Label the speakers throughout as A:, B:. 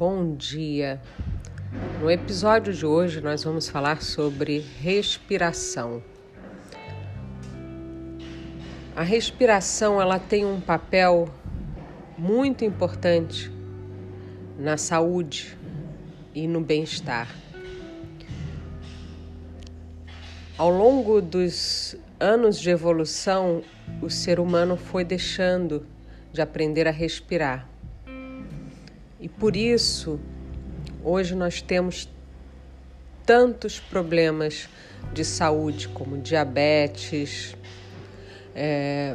A: bom dia. No episódio de hoje nós vamos falar sobre respiração. A respiração ela tem um papel muito importante na saúde e no bem-estar. Ao longo dos anos de evolução, o ser humano foi deixando de aprender a respirar. E por isso, hoje nós temos tantos problemas de saúde, como diabetes, é,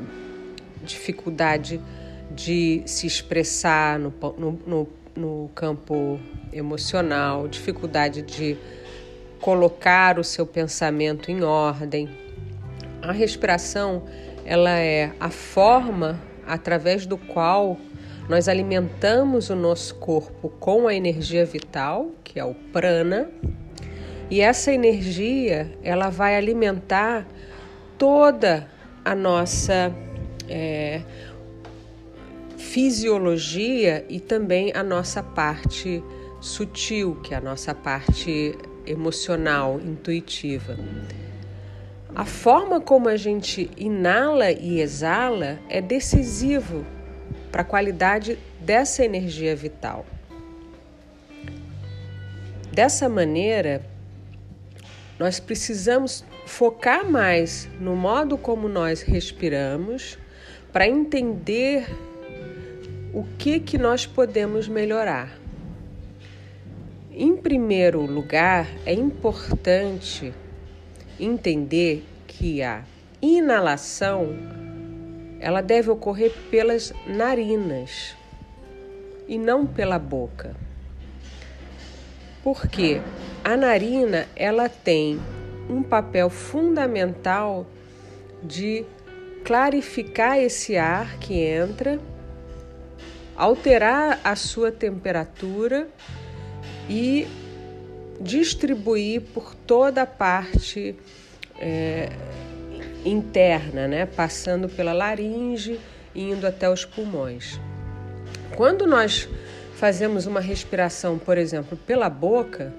A: dificuldade de se expressar no, no, no, no campo emocional, dificuldade de colocar o seu pensamento em ordem. A respiração, ela é a forma através do qual nós alimentamos o nosso corpo com a energia vital, que é o prana, e essa energia ela vai alimentar toda a nossa é, fisiologia e também a nossa parte sutil, que é a nossa parte emocional, intuitiva. A forma como a gente inala e exala é decisivo para a qualidade dessa energia vital. Dessa maneira, nós precisamos focar mais no modo como nós respiramos para entender o que que nós podemos melhorar. Em primeiro lugar, é importante entender que a inalação ela deve ocorrer pelas narinas e não pela boca. Porque a narina ela tem um papel fundamental de clarificar esse ar que entra, alterar a sua temperatura e distribuir por toda a parte é, interna, né? passando pela laringe e indo até os pulmões. Quando nós fazemos uma respiração, por exemplo, pela boca,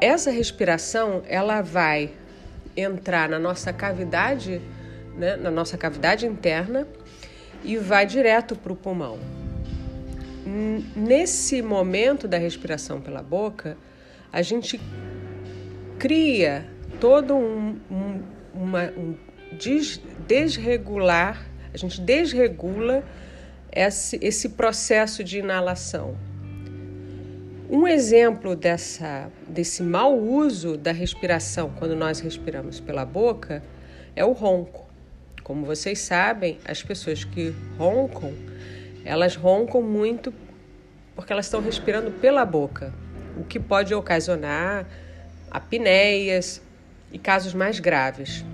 A: essa respiração ela vai entrar na nossa cavidade, né? na nossa cavidade interna e vai direto para o pulmão. Nesse momento da respiração pela boca, a gente cria todo um, um, uma, um des, desregular, a gente desregula esse, esse processo de inalação. Um exemplo dessa, desse mau uso da respiração quando nós respiramos pela boca é o ronco. Como vocês sabem, as pessoas que roncam elas roncam muito porque elas estão respirando pela boca, o que pode ocasionar apneias e casos mais graves.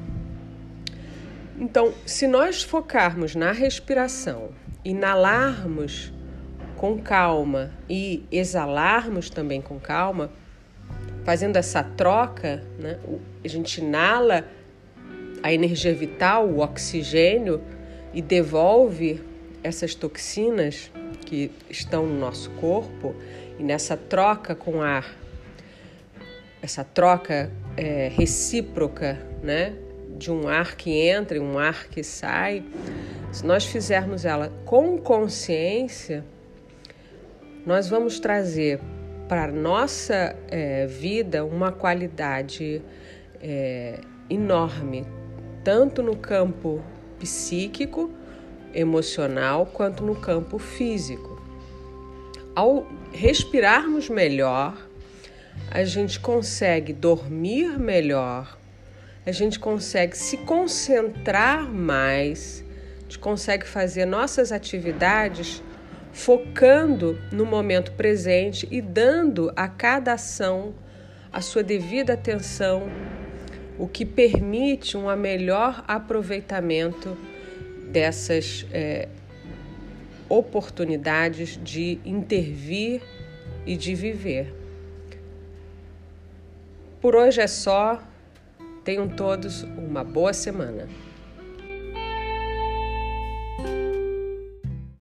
A: Então, se nós focarmos na respiração, inalarmos com calma e exalarmos também com calma, fazendo essa troca, né? a gente inala a energia vital, o oxigênio, e devolve essas toxinas que estão no nosso corpo e nessa troca com ar, essa troca é, recíproca, né, de um ar que entra e um ar que sai, se nós fizermos ela com consciência, nós vamos trazer para a nossa é, vida uma qualidade é, enorme, tanto no campo psíquico emocional quanto no campo físico. Ao respirarmos melhor, a gente consegue dormir melhor, a gente consegue se concentrar mais, a gente consegue fazer nossas atividades focando no momento presente e dando a cada ação a sua devida atenção, o que permite um melhor aproveitamento dessas é, oportunidades de intervir e de viver. Por hoje é só. Tenham todos uma boa semana.